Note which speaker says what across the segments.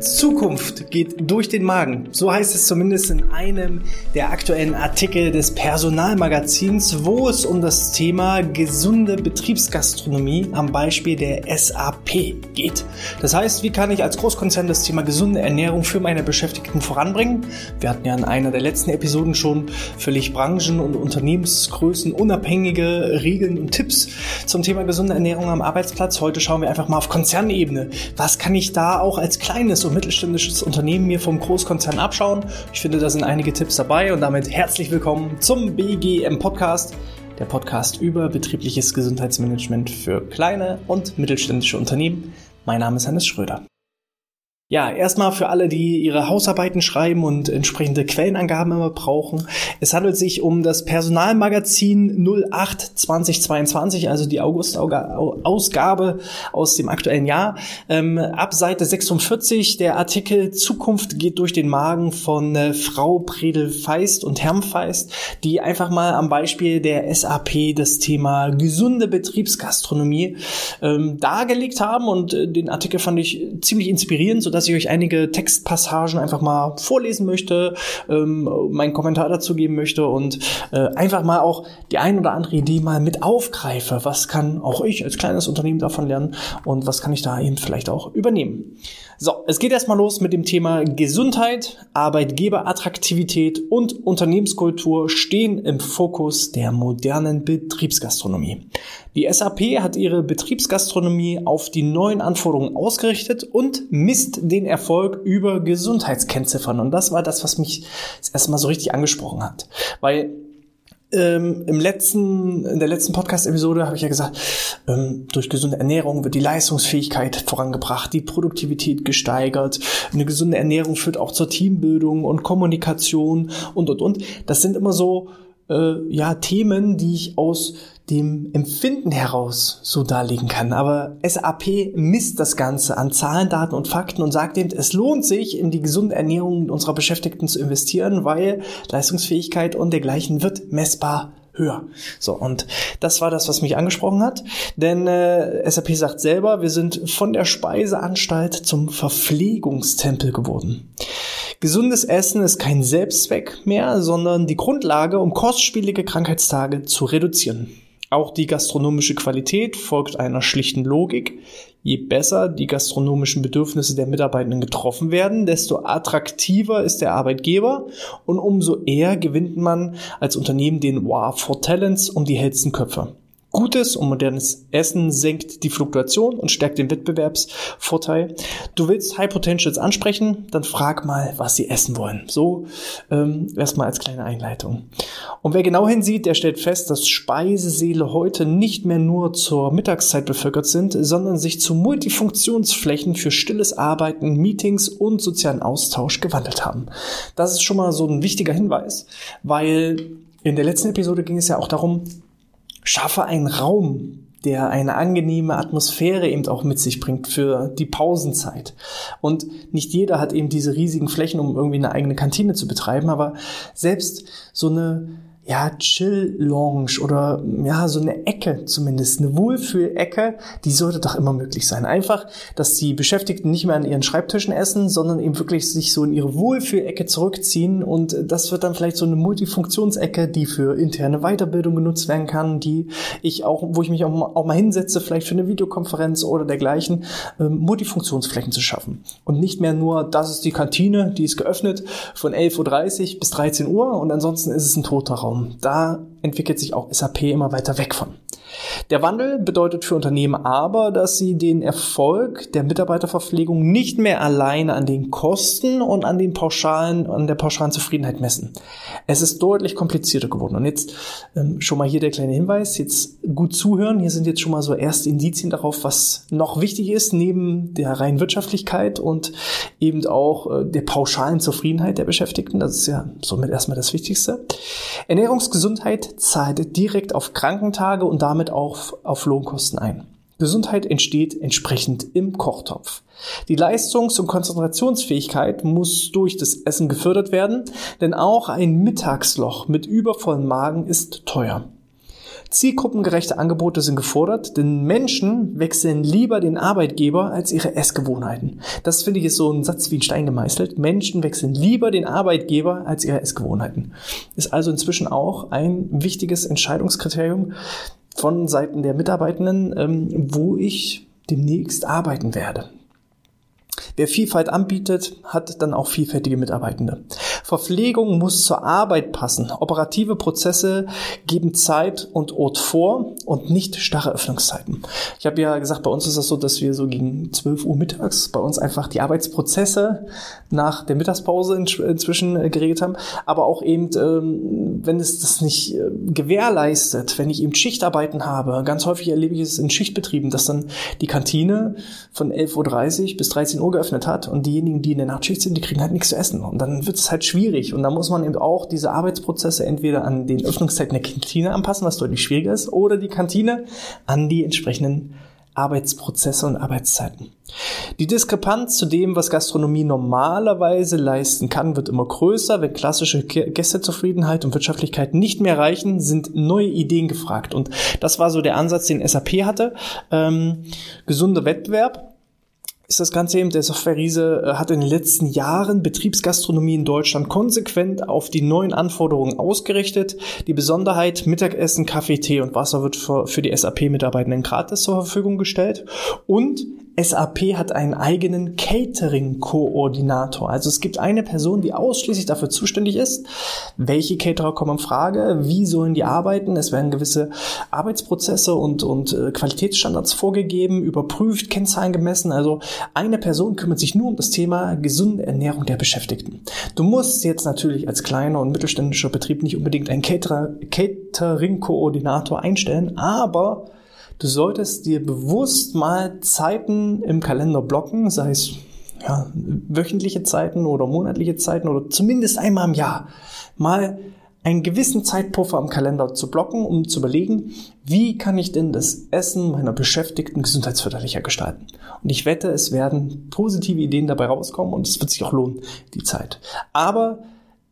Speaker 1: Zukunft geht durch den Magen. So heißt es zumindest in einem der aktuellen Artikel des Personalmagazins, wo es um das Thema gesunde Betriebsgastronomie am Beispiel der SAP geht. Das heißt, wie kann ich als Großkonzern das Thema gesunde Ernährung für meine Beschäftigten voranbringen? Wir hatten ja in einer der letzten Episoden schon völlig branchen- und unternehmensgrößen unabhängige Regeln und Tipps zum Thema gesunde Ernährung am Arbeitsplatz. Heute schauen wir einfach mal auf Konzernebene. Was kann ich da auch als kleines und mittelständisches Unternehmen mir vom Großkonzern abschauen? Ich finde, da sind einige Tipps dabei und damit herzlich willkommen zum BGM Podcast, der Podcast über betriebliches Gesundheitsmanagement für kleine und mittelständische Unternehmen. Mein Name ist Hannes Schröder. Ja, erstmal für alle, die ihre Hausarbeiten schreiben und entsprechende Quellenangaben immer brauchen. Es handelt sich um das Personalmagazin 08 2022, also die August-Ausgabe aus dem aktuellen Jahr. Ähm, ab Seite 46 der Artikel Zukunft geht durch den Magen von äh, Frau Predel-Feist und Herrn Feist, die einfach mal am Beispiel der SAP das Thema gesunde Betriebsgastronomie ähm, dargelegt haben und äh, den Artikel fand ich ziemlich inspirierend, sodass dass ich euch einige Textpassagen einfach mal vorlesen möchte, ähm, meinen Kommentar dazu geben möchte und äh, einfach mal auch die ein oder andere Idee mal mit aufgreife. Was kann auch ich als kleines Unternehmen davon lernen und was kann ich da eben vielleicht auch übernehmen? So, es geht erstmal los mit dem Thema Gesundheit, Arbeitgeberattraktivität und Unternehmenskultur stehen im Fokus der modernen Betriebsgastronomie. Die SAP hat ihre Betriebsgastronomie auf die neuen Anforderungen ausgerichtet und misst den Erfolg über Gesundheitskennziffern. Und das war das, was mich das erste Mal so richtig angesprochen hat. Weil ähm, im letzten, in der letzten Podcast-Episode habe ich ja gesagt, ähm, durch gesunde Ernährung wird die Leistungsfähigkeit vorangebracht, die Produktivität gesteigert. Eine gesunde Ernährung führt auch zur Teambildung und Kommunikation und und und. Das sind immer so äh, ja Themen, die ich aus dem Empfinden heraus so darlegen kann. Aber SAP misst das Ganze an Zahlen, Daten und Fakten und sagt eben, es lohnt sich, in die gesunde Ernährung unserer Beschäftigten zu investieren, weil Leistungsfähigkeit und dergleichen wird messbar höher. So, und das war das, was mich angesprochen hat. Denn äh, SAP sagt selber, wir sind von der Speiseanstalt zum Verpflegungstempel geworden. Gesundes Essen ist kein Selbstzweck mehr, sondern die Grundlage, um kostspielige Krankheitstage zu reduzieren. Auch die gastronomische Qualität folgt einer schlichten Logik. Je besser die gastronomischen Bedürfnisse der Mitarbeitenden getroffen werden, desto attraktiver ist der Arbeitgeber und umso eher gewinnt man als Unternehmen den War for Talents um die hellsten Köpfe. Gutes und modernes Essen senkt die Fluktuation und stärkt den Wettbewerbsvorteil. Du willst High Potentials ansprechen, dann frag mal, was sie essen wollen. So ähm, erstmal als kleine Einleitung. Und wer genau hinsieht, der stellt fest, dass Speisesäle heute nicht mehr nur zur Mittagszeit bevölkert sind, sondern sich zu Multifunktionsflächen für stilles Arbeiten, Meetings und sozialen Austausch gewandelt haben. Das ist schon mal so ein wichtiger Hinweis, weil in der letzten Episode ging es ja auch darum, schaffe einen Raum, der eine angenehme Atmosphäre eben auch mit sich bringt für die Pausenzeit. Und nicht jeder hat eben diese riesigen Flächen, um irgendwie eine eigene Kantine zu betreiben, aber selbst so eine ja, Chill-Lounge oder ja, so eine Ecke zumindest, eine Wohlfühlecke, die sollte doch immer möglich sein. Einfach, dass die Beschäftigten nicht mehr an ihren Schreibtischen essen, sondern eben wirklich sich so in ihre Wohlfühlecke zurückziehen und das wird dann vielleicht so eine Multifunktionsecke, die für interne Weiterbildung genutzt werden kann, die ich auch, wo ich mich auch mal, auch mal hinsetze, vielleicht für eine Videokonferenz oder dergleichen, ähm, Multifunktionsflächen zu schaffen. Und nicht mehr nur, das ist die Kantine, die ist geöffnet von 11.30 Uhr bis 13 Uhr und ansonsten ist es ein toter Raum. Da entwickelt sich auch SAP immer weiter weg von. Der Wandel bedeutet für Unternehmen aber, dass sie den Erfolg der Mitarbeiterverpflegung nicht mehr alleine an den Kosten und an den pauschalen, an der pauschalen Zufriedenheit messen. Es ist deutlich komplizierter geworden. Und jetzt ähm, schon mal hier der kleine Hinweis, jetzt gut zuhören. Hier sind jetzt schon mal so erste Indizien darauf, was noch wichtig ist, neben der reinen Wirtschaftlichkeit und eben auch äh, der pauschalen Zufriedenheit der Beschäftigten. Das ist ja somit erstmal das Wichtigste. Ernährungsgesundheit zahlt direkt auf Krankentage und damit auch auf Lohnkosten ein. Gesundheit entsteht entsprechend im Kochtopf. Die Leistungs- und Konzentrationsfähigkeit muss durch das Essen gefördert werden, denn auch ein Mittagsloch mit übervollen Magen ist teuer. Zielgruppengerechte Angebote sind gefordert, denn Menschen wechseln lieber den Arbeitgeber als ihre Essgewohnheiten. Das finde ich ist so ein Satz wie ein Stein gemeißelt. Menschen wechseln lieber den Arbeitgeber als ihre Essgewohnheiten. Ist also inzwischen auch ein wichtiges Entscheidungskriterium von Seiten der Mitarbeitenden, ähm, wo ich demnächst arbeiten werde. Wer Vielfalt anbietet, hat dann auch vielfältige Mitarbeitende. Verpflegung muss zur Arbeit passen. Operative Prozesse geben Zeit und Ort vor und nicht starre Öffnungszeiten. Ich habe ja gesagt, bei uns ist das so, dass wir so gegen 12 Uhr mittags bei uns einfach die Arbeitsprozesse nach der Mittagspause inzwischen äh, geregelt haben. Aber auch eben, ähm, wenn es das nicht äh, gewährleistet, wenn ich eben Schichtarbeiten habe, ganz häufig erlebe ich es in Schichtbetrieben, dass dann die Kantine von 11.30 Uhr bis 13 Uhr geöffnet hat und diejenigen, die in der Nachtschicht sind, die kriegen halt nichts zu essen. Und dann wird es halt schwierig. Und da muss man eben auch diese Arbeitsprozesse entweder an den Öffnungszeiten der Kantine anpassen, was deutlich schwieriger ist, oder die Kantine an die entsprechenden Arbeitsprozesse und Arbeitszeiten. Die Diskrepanz zu dem, was Gastronomie normalerweise leisten kann, wird immer größer. Wenn klassische Gästezufriedenheit und Wirtschaftlichkeit nicht mehr reichen, sind neue Ideen gefragt. Und das war so der Ansatz, den SAP hatte. Ähm, gesunder Wettbewerb ist das Ganze eben, der Software-Riese äh, hat in den letzten Jahren Betriebsgastronomie in Deutschland konsequent auf die neuen Anforderungen ausgerichtet. Die Besonderheit, Mittagessen, Kaffee, Tee und Wasser wird für, für die SAP-Mitarbeitenden gratis zur Verfügung gestellt. Und SAP hat einen eigenen Catering-Koordinator. Also es gibt eine Person, die ausschließlich dafür zuständig ist, welche Caterer kommen in Frage, wie sollen die arbeiten. Es werden gewisse Arbeitsprozesse und, und äh, Qualitätsstandards vorgegeben, überprüft, Kennzahlen gemessen. Also eine Person kümmert sich nur um das Thema gesunde Ernährung der Beschäftigten. Du musst jetzt natürlich als kleiner und mittelständischer Betrieb nicht unbedingt einen Catering-Koordinator einstellen, aber Du solltest dir bewusst mal Zeiten im Kalender blocken, sei es ja, wöchentliche Zeiten oder monatliche Zeiten oder zumindest einmal im Jahr, mal einen gewissen Zeitpuffer im Kalender zu blocken, um zu überlegen, wie kann ich denn das Essen meiner Beschäftigten gesundheitsförderlicher gestalten. Und ich wette, es werden positive Ideen dabei rauskommen und es wird sich auch lohnen, die Zeit. Aber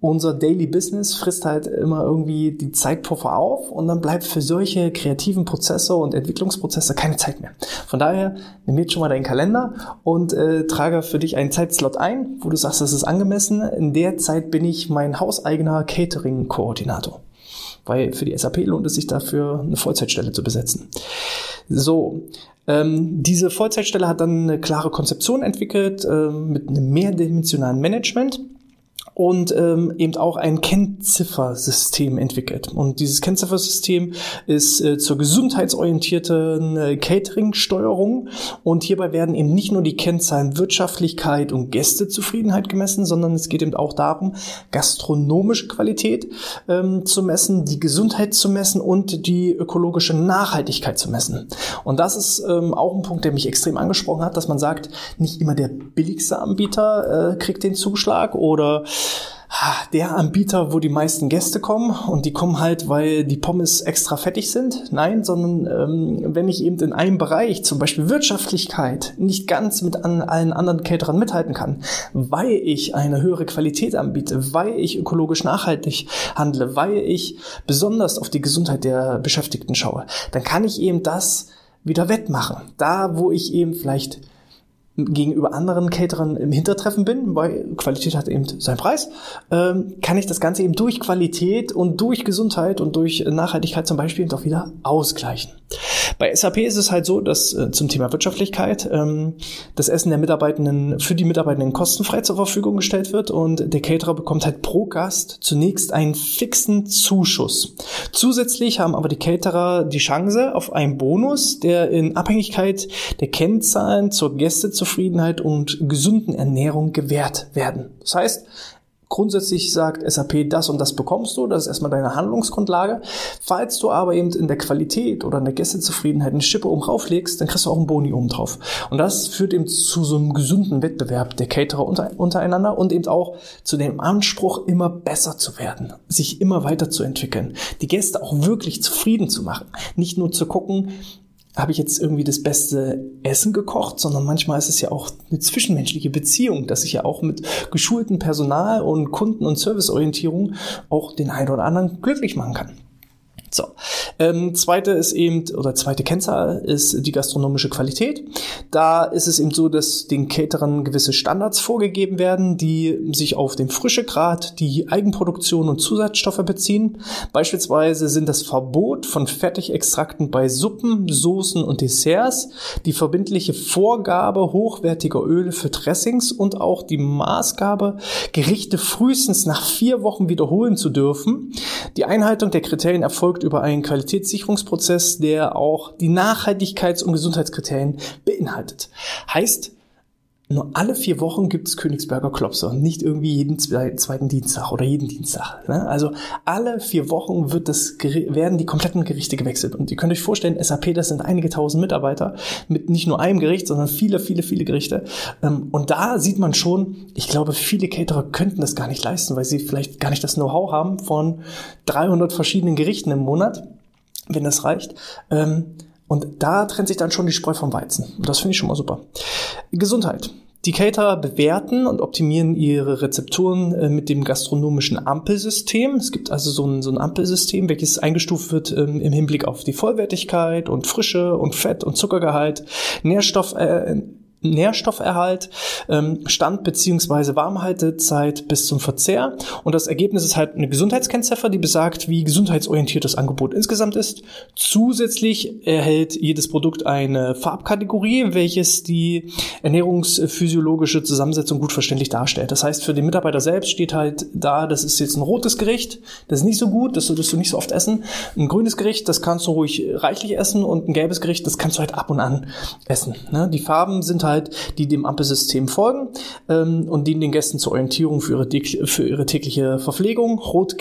Speaker 1: unser Daily Business frisst halt immer irgendwie die Zeitpuffer auf und dann bleibt für solche kreativen Prozesse und Entwicklungsprozesse keine Zeit mehr. Von daher nimm jetzt schon mal deinen Kalender und äh, trage für dich einen Zeitslot ein, wo du sagst, das ist angemessen. In der Zeit bin ich mein hauseigener Catering-Koordinator. Weil für die SAP lohnt es sich dafür, eine Vollzeitstelle zu besetzen. So, ähm, diese Vollzeitstelle hat dann eine klare Konzeption entwickelt äh, mit einem mehrdimensionalen Management und ähm, eben auch ein Kennziffersystem entwickelt. Und dieses Kennziffersystem ist äh, zur gesundheitsorientierten äh, Catering-Steuerung und hierbei werden eben nicht nur die Kennzahlen Wirtschaftlichkeit und Gästezufriedenheit gemessen, sondern es geht eben auch darum, gastronomische Qualität ähm, zu messen, die Gesundheit zu messen und die ökologische Nachhaltigkeit zu messen. Und das ist ähm, auch ein Punkt, der mich extrem angesprochen hat, dass man sagt, nicht immer der billigste Anbieter äh, kriegt den Zuschlag oder der Anbieter, wo die meisten Gäste kommen und die kommen halt, weil die Pommes extra fettig sind. Nein, sondern ähm, wenn ich eben in einem Bereich, zum Beispiel Wirtschaftlichkeit, nicht ganz mit an allen anderen Caterern mithalten kann, weil ich eine höhere Qualität anbiete, weil ich ökologisch nachhaltig handle, weil ich besonders auf die Gesundheit der Beschäftigten schaue, dann kann ich eben das wieder wettmachen. Da, wo ich eben vielleicht gegenüber anderen Caterern im Hintertreffen bin, weil Qualität hat eben seinen Preis, ähm, kann ich das Ganze eben durch Qualität und durch Gesundheit und durch Nachhaltigkeit zum Beispiel eben auch wieder ausgleichen. Bei SAP ist es halt so, dass äh, zum Thema Wirtschaftlichkeit ähm, das Essen der Mitarbeitenden für die Mitarbeitenden kostenfrei zur Verfügung gestellt wird und der Caterer bekommt halt pro Gast zunächst einen fixen Zuschuss. Zusätzlich haben aber die Caterer die Chance auf einen Bonus, der in Abhängigkeit der Kennzahlen zur Gästezufriedenheit und gesunden Ernährung gewährt werden. Das heißt, Grundsätzlich sagt SAP, das und das bekommst du, das ist erstmal deine Handlungsgrundlage. Falls du aber eben in der Qualität oder in der Gästezufriedenheit eine Schippe oben rauflegst, dann kriegst du auch einen Boni oben drauf. Und das führt eben zu so einem gesunden Wettbewerb der Caterer unter, untereinander und eben auch zu dem Anspruch, immer besser zu werden, sich immer weiterzuentwickeln, die Gäste auch wirklich zufrieden zu machen. Nicht nur zu gucken, habe ich jetzt irgendwie das beste Essen gekocht, sondern manchmal ist es ja auch eine zwischenmenschliche Beziehung, dass ich ja auch mit geschultem Personal und Kunden- und Serviceorientierung auch den einen oder anderen glücklich machen kann. So. Ähm, zweite ist eben, oder zweite Kennzahl ist die gastronomische Qualität. Da ist es eben so, dass den Caterern gewisse Standards vorgegeben werden, die sich auf den Frischegrad, die Eigenproduktion und Zusatzstoffe beziehen. Beispielsweise sind das Verbot von Fertigextrakten bei Suppen, Soßen und Desserts, die verbindliche Vorgabe hochwertiger Öle für Dressings und auch die Maßgabe, Gerichte frühestens nach vier Wochen wiederholen zu dürfen. Die Einhaltung der Kriterien erfolgt erfolgt über einen Qualitätssicherungsprozess, der auch die Nachhaltigkeits- und Gesundheitskriterien beinhaltet. Heißt, nur alle vier Wochen gibt es Königsberger Klopse und nicht irgendwie jeden zweiten Dienstag oder jeden Dienstag. Ne? Also alle vier Wochen wird das, werden die kompletten Gerichte gewechselt. Und ihr könnt euch vorstellen, SAP, das sind einige tausend Mitarbeiter mit nicht nur einem Gericht, sondern viele, viele, viele Gerichte. Ähm, und da sieht man schon, ich glaube, viele Caterer könnten das gar nicht leisten, weil sie vielleicht gar nicht das Know-how haben von 300 verschiedenen Gerichten im Monat, wenn das reicht. Und da trennt sich dann schon die Spreu vom Weizen. Und das finde ich schon mal super. Gesundheit. Die Caterer bewerten und optimieren ihre Rezepturen äh, mit dem gastronomischen Ampelsystem. Es gibt also so ein, so ein Ampelsystem, welches eingestuft wird ähm, im Hinblick auf die Vollwertigkeit und Frische und Fett und Zuckergehalt, Nährstoff, äh, Nährstofferhalt, ähm, Stand beziehungsweise Warmhaltezeit bis zum Verzehr. Und das Ergebnis ist halt eine Gesundheitskennziffer, die besagt, wie gesundheitsorientiert das Angebot insgesamt ist. Zusätzlich erhält jedes Produkt eine Farbkategorie, welches die ernährungsphysiologische Zusammensetzung gut verständlich darstellt. Das heißt, für den Mitarbeiter selbst steht halt da, das ist jetzt ein rotes Gericht, das ist nicht so gut, das solltest du nicht so oft essen. Ein grünes Gericht, das kannst du ruhig reichlich essen und ein gelbes Gericht, das kannst du halt ab und an essen. Ne? Die Farben sind halt halt, die dem Ampelsystem folgen ähm, und dienen den Gästen zur Orientierung für ihre, für ihre tägliche Verpflegung. Rot,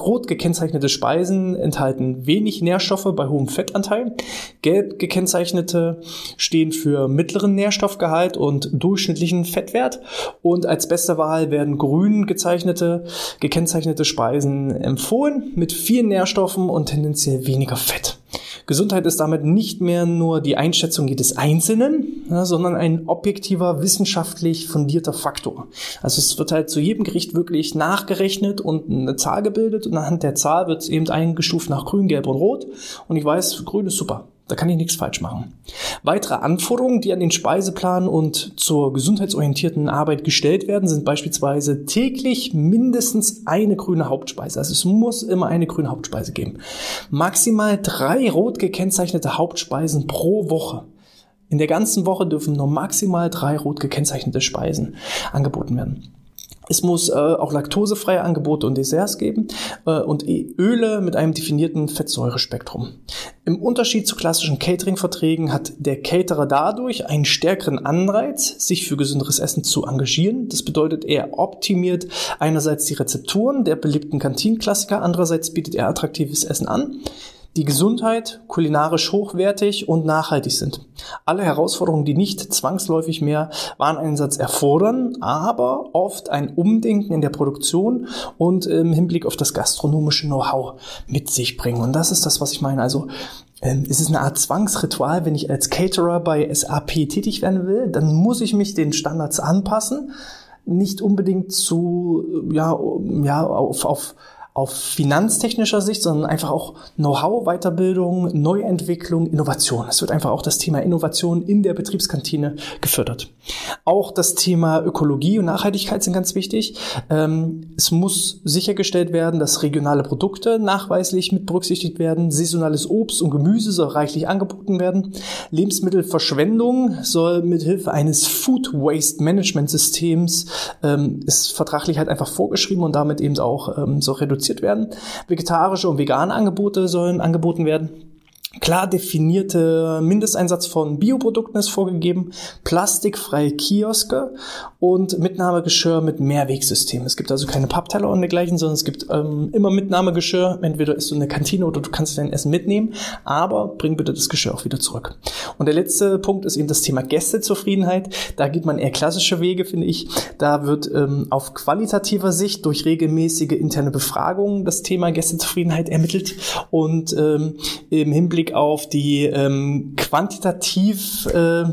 Speaker 1: rot gekennzeichnete Speisen enthalten wenig Nährstoffe bei hohem Fettanteil. Gelb gekennzeichnete stehen für mittleren Nährstoffgehalt und durchschnittlichen Fettwert. Und als beste Wahl werden grün gezeichnete, gekennzeichnete Speisen empfohlen mit vielen Nährstoffen und tendenziell weniger Fett. Gesundheit ist damit nicht mehr nur die Einschätzung jedes Einzelnen, ja, sondern ein objektiver, wissenschaftlich fundierter Faktor. Also es wird halt zu jedem Gericht wirklich nachgerechnet und eine Zahl gebildet und anhand der Zahl wird es eben eingestuft nach grün, gelb und rot. Und ich weiß, grün ist super. Da kann ich nichts falsch machen. Weitere Anforderungen, die an den Speiseplan und zur gesundheitsorientierten Arbeit gestellt werden, sind beispielsweise täglich mindestens eine grüne Hauptspeise. Also es muss immer eine grüne Hauptspeise geben. Maximal drei rot gekennzeichnete Hauptspeisen pro Woche. In der ganzen Woche dürfen nur maximal drei rot gekennzeichnete Speisen angeboten werden. Es muss äh, auch laktosefreie Angebote und Desserts geben äh, und e Öle mit einem definierten Fettsäurespektrum. Im Unterschied zu klassischen Catering-Verträgen hat der Caterer dadurch einen stärkeren Anreiz, sich für gesünderes Essen zu engagieren. Das bedeutet, er optimiert einerseits die Rezepturen der beliebten Kantinenklassiker, andererseits bietet er attraktives Essen an die Gesundheit kulinarisch hochwertig und nachhaltig sind. Alle Herausforderungen, die nicht zwangsläufig mehr Wareneinsatz erfordern, aber oft ein Umdenken in der Produktion und im Hinblick auf das gastronomische Know-how mit sich bringen. Und das ist das, was ich meine. Also ähm, es ist eine Art Zwangsritual, wenn ich als Caterer bei SAP tätig werden will, dann muss ich mich den Standards anpassen, nicht unbedingt zu ja ja auf, auf auf finanztechnischer Sicht, sondern einfach auch Know-how, Weiterbildung, Neuentwicklung, Innovation. Es wird einfach auch das Thema Innovation in der Betriebskantine gefördert. Auch das Thema Ökologie und Nachhaltigkeit sind ganz wichtig. Ähm, es muss sichergestellt werden, dass regionale Produkte nachweislich mit berücksichtigt werden. Saisonales Obst und Gemüse soll reichlich angeboten werden. Lebensmittelverschwendung soll mithilfe eines Food Waste Management Systems ähm, ist vertraglich halt einfach vorgeschrieben und damit eben auch ähm, so reduziert reduziert werden. Vegetarische und vegane Angebote sollen angeboten werden. Klar definierte Mindesteinsatz von Bioprodukten ist vorgegeben, plastikfreie Kioske und Mitnahmegeschirr mit Mehrwegsystem. Es gibt also keine Pappteller und dergleichen, sondern es gibt ähm, immer Mitnahmegeschirr. Entweder ist du in der Kantine oder du kannst dein Essen mitnehmen, aber bring bitte das Geschirr auch wieder zurück. Und der letzte Punkt ist eben das Thema Gästezufriedenheit. Da geht man eher klassische Wege, finde ich. Da wird ähm, auf qualitativer Sicht durch regelmäßige interne Befragungen das Thema Gästezufriedenheit ermittelt und ähm, im Hinblick auf die ähm, quantitativ äh,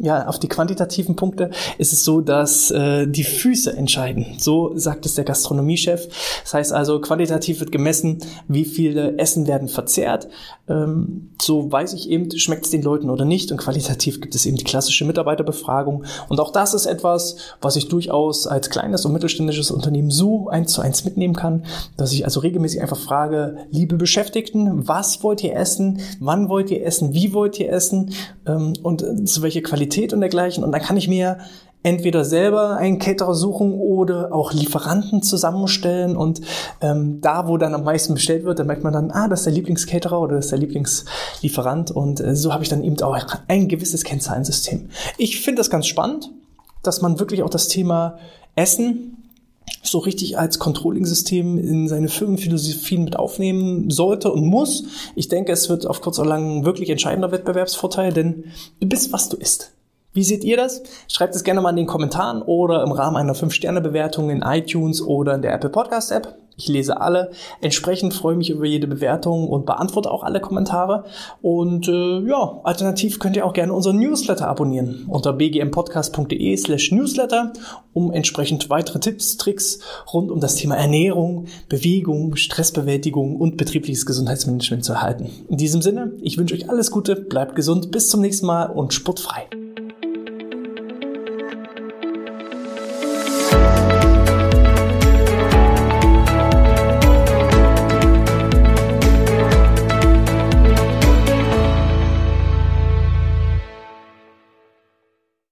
Speaker 1: ja, auf die quantitativen Punkte ist es so, dass äh, die Füße entscheiden. So sagt es der Gastronomiechef. Das heißt also, quantitativ wird gemessen, wie viele Essen werden verzehrt. Ähm, so weiß ich eben, schmeckt es den Leuten oder nicht. Und qualitativ gibt es eben die klassische Mitarbeiterbefragung. Und auch das ist etwas, was ich durchaus als kleines und mittelständisches Unternehmen so eins zu eins mitnehmen kann, dass ich also regelmäßig einfach frage, liebe Beschäftigten, was wollt ihr essen? Wann wollt ihr essen? Wie wollt ihr essen? Ähm, und zu welcher Qualität Qualität und dergleichen. Und dann kann ich mir entweder selber einen Caterer suchen oder auch Lieferanten zusammenstellen und ähm, da, wo dann am meisten bestellt wird, da merkt man dann, ah, das ist der Lieblingscaterer oder das ist der Lieblingslieferant und äh, so habe ich dann eben auch ein gewisses Kennzahlensystem. Ich finde das ganz spannend, dass man wirklich auch das Thema Essen so richtig als Controlling-System in seine Firmenphilosophien mit aufnehmen sollte und muss. Ich denke, es wird auf kurz oder lang wirklich entscheidender Wettbewerbsvorteil, denn du bist, was du isst. Wie seht ihr das? Schreibt es gerne mal in den Kommentaren oder im Rahmen einer 5-Sterne-Bewertung in iTunes oder in der Apple Podcast App. Ich lese alle. Entsprechend freue ich mich über jede Bewertung und beantworte auch alle Kommentare. Und äh, ja, alternativ könnt ihr auch gerne unseren Newsletter abonnieren unter bgmpodcast.de slash newsletter, um entsprechend weitere Tipps, Tricks rund um das Thema Ernährung, Bewegung, Stressbewältigung und betriebliches Gesundheitsmanagement zu erhalten. In diesem Sinne, ich wünsche euch alles Gute, bleibt gesund, bis zum nächsten Mal und sportfrei.